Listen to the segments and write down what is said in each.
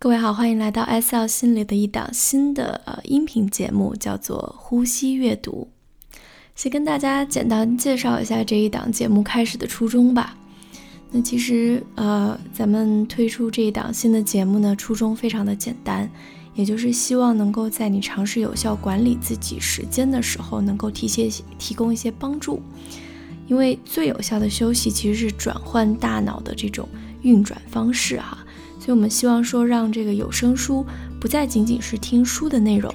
各位好，欢迎来到 SL 心理的一档新的呃音频节目，叫做《呼吸阅读》。先跟大家简单介绍一下这一档节目开始的初衷吧。那其实呃，咱们推出这一档新的节目呢，初衷非常的简单，也就是希望能够在你尝试有效管理自己时间的时候，能够提些提供一些帮助。因为最有效的休息其实是转换大脑的这种运转方式哈。所以我们希望说，让这个有声书不再仅仅是听书的内容，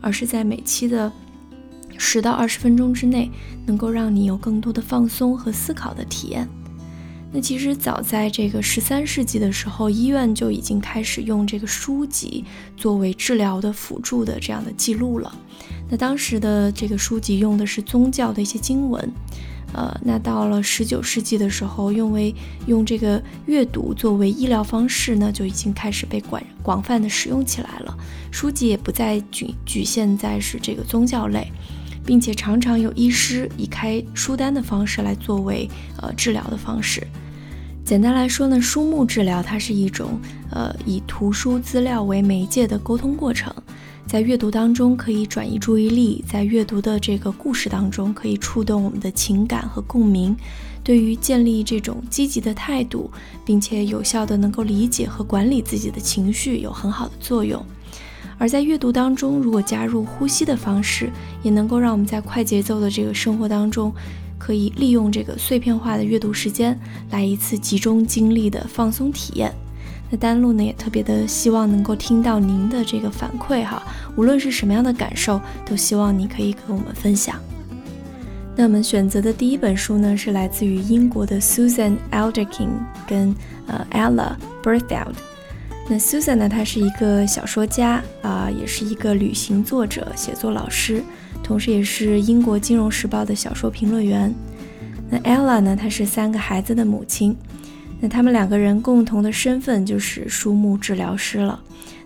而是在每期的十到二十分钟之内，能够让你有更多的放松和思考的体验。那其实早在这个十三世纪的时候，医院就已经开始用这个书籍作为治疗的辅助的这样的记录了。那当时的这个书籍用的是宗教的一些经文。呃，那到了十九世纪的时候，用为用这个阅读作为医疗方式呢，就已经开始被广广泛的使用起来了。书籍也不再局局限在是这个宗教类，并且常常有医师以开书单的方式来作为呃治疗的方式。简单来说呢，书目治疗它是一种呃以图书资料为媒介的沟通过程。在阅读当中可以转移注意力，在阅读的这个故事当中可以触动我们的情感和共鸣，对于建立这种积极的态度，并且有效地能够理解和管理自己的情绪有很好的作用。而在阅读当中，如果加入呼吸的方式，也能够让我们在快节奏的这个生活当中，可以利用这个碎片化的阅读时间，来一次集中精力的放松体验。那丹露呢，也特别的希望能够听到您的这个反馈哈，无论是什么样的感受，都希望你可以跟我们分享。那我们选择的第一本书呢，是来自于英国的 Susan Alderkin 跟呃 Ella Berthoud。那 Susan 呢，她是一个小说家啊、也是一个旅行作者、写作老师，同时也是英国金融时报的小说评论员。那 Ella 呢，她是三个孩子的母亲。那他们两个人共同的身份就是书目治疗师了。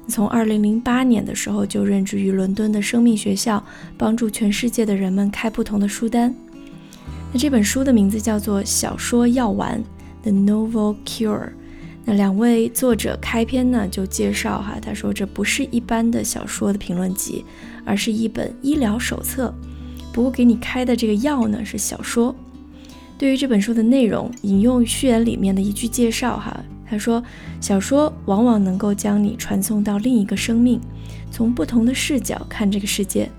从2008年的时候就任职于伦敦的生命学校，帮助全世界的人们开不同的书单。那这本书的名字叫做《小说药丸》（The Novel Cure）。那两位作者开篇呢就介绍哈，他说这不是一般的小说的评论集，而是一本医疗手册。不过给你开的这个药呢是小说。对于这本书的内容，引用序言里面的一句介绍哈，他说：“小说往往能够将你传送到另一个生命，从不同的视角看这个世界。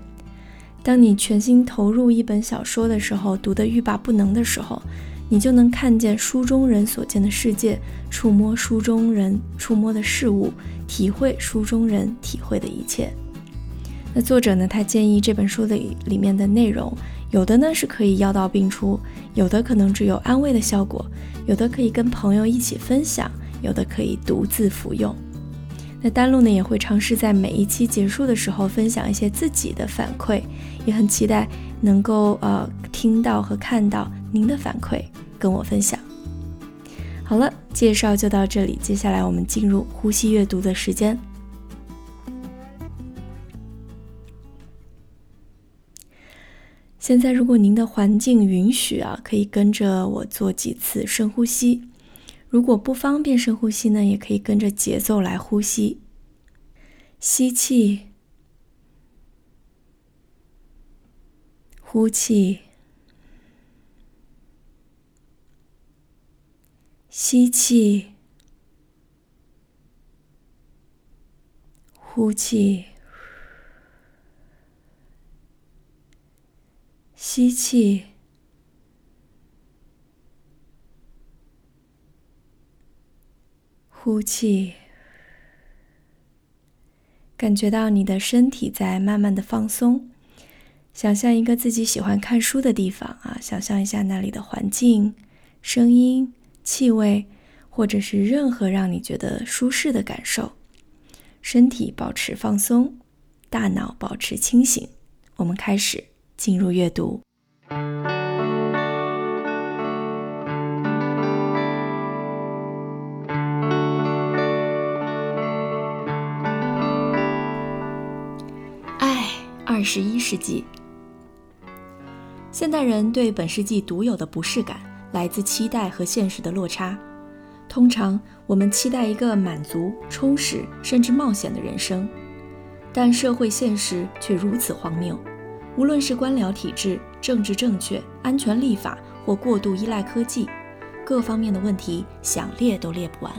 当你全心投入一本小说的时候，读得欲罢不能的时候，你就能看见书中人所见的世界，触摸书中人触摸的事物，体会书中人体会的一切。”那作者呢，他建议这本书的里面的内容。有的呢是可以药到病除，有的可能只有安慰的效果，有的可以跟朋友一起分享，有的可以独自服用。那丹露呢也会尝试在每一期结束的时候分享一些自己的反馈，也很期待能够呃听到和看到您的反馈，跟我分享。好了，介绍就到这里，接下来我们进入呼吸阅读的时间。现在，如果您的环境允许啊，可以跟着我做几次深呼吸。如果不方便深呼吸呢，也可以跟着节奏来呼吸。吸气，呼气，吸气，呼气。吸气，呼气，感觉到你的身体在慢慢的放松。想象一个自己喜欢看书的地方啊，想象一下那里的环境、声音、气味，或者是任何让你觉得舒适的感受。身体保持放松，大脑保持清醒。我们开始。进入阅读。爱，二十一世纪。现代人对本世纪独有的不适感，来自期待和现实的落差。通常我们期待一个满足、充实甚至冒险的人生，但社会现实却如此荒谬。无论是官僚体制、政治正确、安全立法，或过度依赖科技，各方面的问题想列都列不完。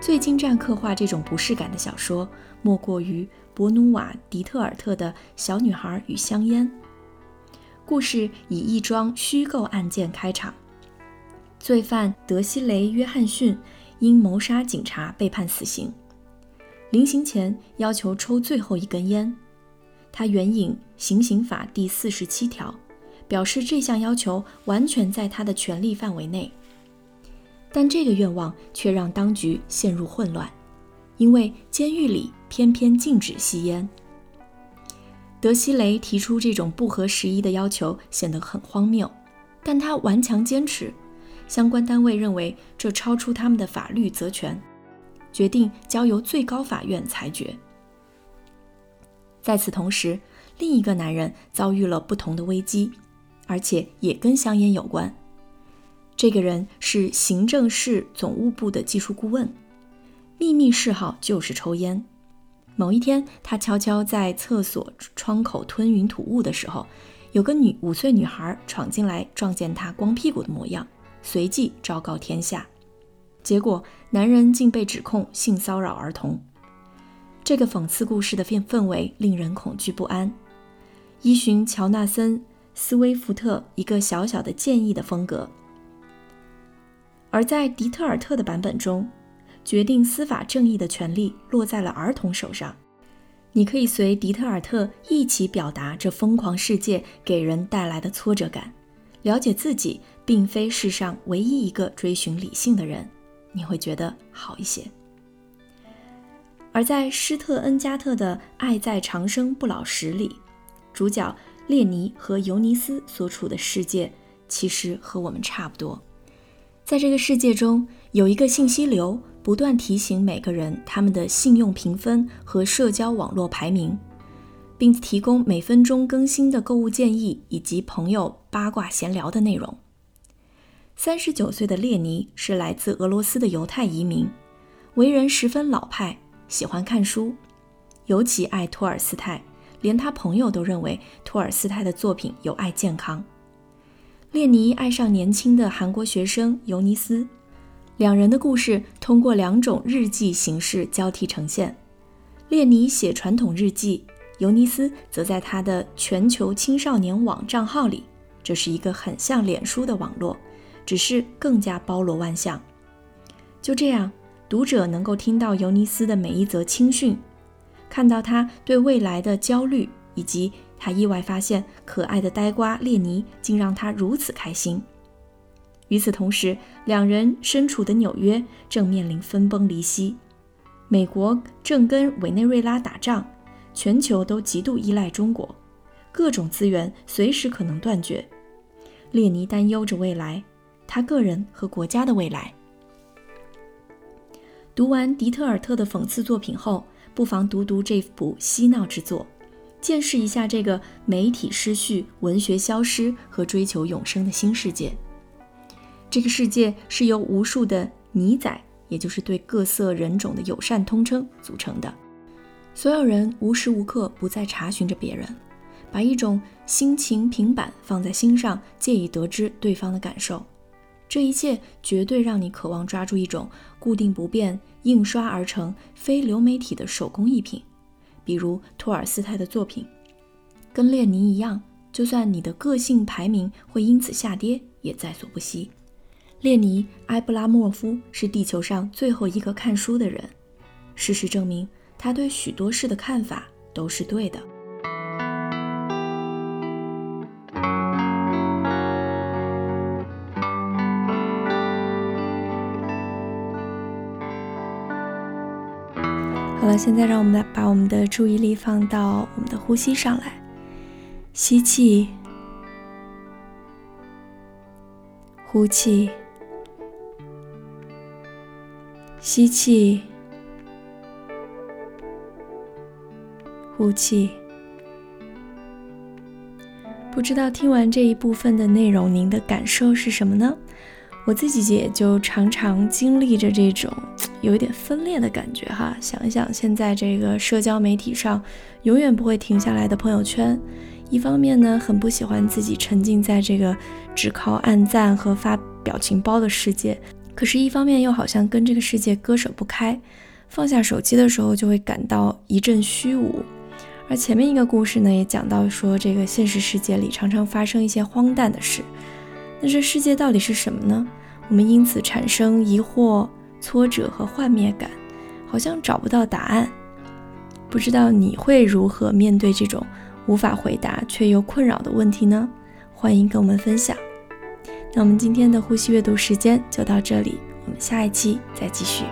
最精湛刻画这种不适感的小说，莫过于伯努瓦·迪特尔特的《小女孩与香烟》。故事以一桩虚构案件开场。罪犯德西雷·约翰逊因谋杀警察被判死刑，临刑前要求抽最后一根烟。他援引行刑法第四十七条，表示这项要求完全在他的权利范围内。但这个愿望却让当局陷入混乱，因为监狱里偏偏禁止吸烟。德西雷提出这种不合时宜的要求显得很荒谬，但他顽强坚持。相关单位认为这超出他们的法律责权，决定交由最高法院裁决。在此同时，另一个男人遭遇了不同的危机，而且也跟香烟有关。这个人是行政室总务部的技术顾问，秘密嗜好就是抽烟。某一天，他悄悄在厕所窗口吞云吐雾的时候，有个女五岁女孩闯进来，撞见他光屁股的模样。随即昭告天下，结果男人竟被指控性骚扰儿童。这个讽刺故事的氛氛围令人恐惧不安。依循乔纳森·斯威夫特一个小小的建议的风格，而在迪特尔特的版本中，决定司法正义的权利落在了儿童手上。你可以随迪特尔特一起表达这疯狂世界给人带来的挫折感，了解自己。并非世上唯一一个追寻理性的人，你会觉得好一些。而在施特恩加特的《爱在长生不老时》里，主角列尼和尤尼斯所处的世界其实和我们差不多。在这个世界中，有一个信息流，不断提醒每个人他们的信用评分和社交网络排名，并提供每分钟更新的购物建议以及朋友八卦闲聊的内容。三十九岁的列尼是来自俄罗斯的犹太移民，为人十分老派，喜欢看书，尤其爱托尔斯泰，连他朋友都认为托尔斯泰的作品有碍健康。列尼爱上年轻的韩国学生尤尼斯，两人的故事通过两种日记形式交替呈现。列尼写传统日记，尤尼斯则在他的全球青少年网账号里，这是一个很像脸书的网络。只是更加包罗万象。就这样，读者能够听到尤尼斯的每一则轻讯，看到他对未来的焦虑，以及他意外发现可爱的呆瓜列尼竟让他如此开心。与此同时，两人身处的纽约正面临分崩离析，美国正跟委内瑞拉打仗，全球都极度依赖中国，各种资源随时可能断绝。列尼担忧着未来。他个人和国家的未来。读完迪特尔特的讽刺作品后，不妨读读这部嬉闹之作，见识一下这个媒体失序、文学消失和追求永生的新世界。这个世界是由无数的“你仔”，也就是对各色人种的友善通称组成的。所有人无时无刻不在查询着别人，把一种心情平板放在心上，借以得知对方的感受。这一切绝对让你渴望抓住一种固定不变、印刷而成、非流媒体的手工艺品，比如托尔斯泰的作品。跟列尼一样，就算你的个性排名会因此下跌，也在所不惜。列尼·埃布拉莫夫是地球上最后一个看书的人。事实证明，他对许多事的看法都是对的。了，现在让我们来把我们的注意力放到我们的呼吸上来，吸气，呼气，吸气，呼气。不知道听完这一部分的内容，您的感受是什么呢？我自己也就常常经历着这种有一点分裂的感觉哈。想一想，现在这个社交媒体上永远不会停下来的朋友圈，一方面呢，很不喜欢自己沉浸在这个只靠按赞和发表情包的世界，可是，一方面又好像跟这个世界割舍不开。放下手机的时候，就会感到一阵虚无。而前面一个故事呢，也讲到说，这个现实世界里常常发生一些荒诞的事。那这世界到底是什么呢？我们因此产生疑惑、挫折和幻灭感，好像找不到答案。不知道你会如何面对这种无法回答却又困扰的问题呢？欢迎跟我们分享。那我们今天的呼吸阅读时间就到这里，我们下一期再继续。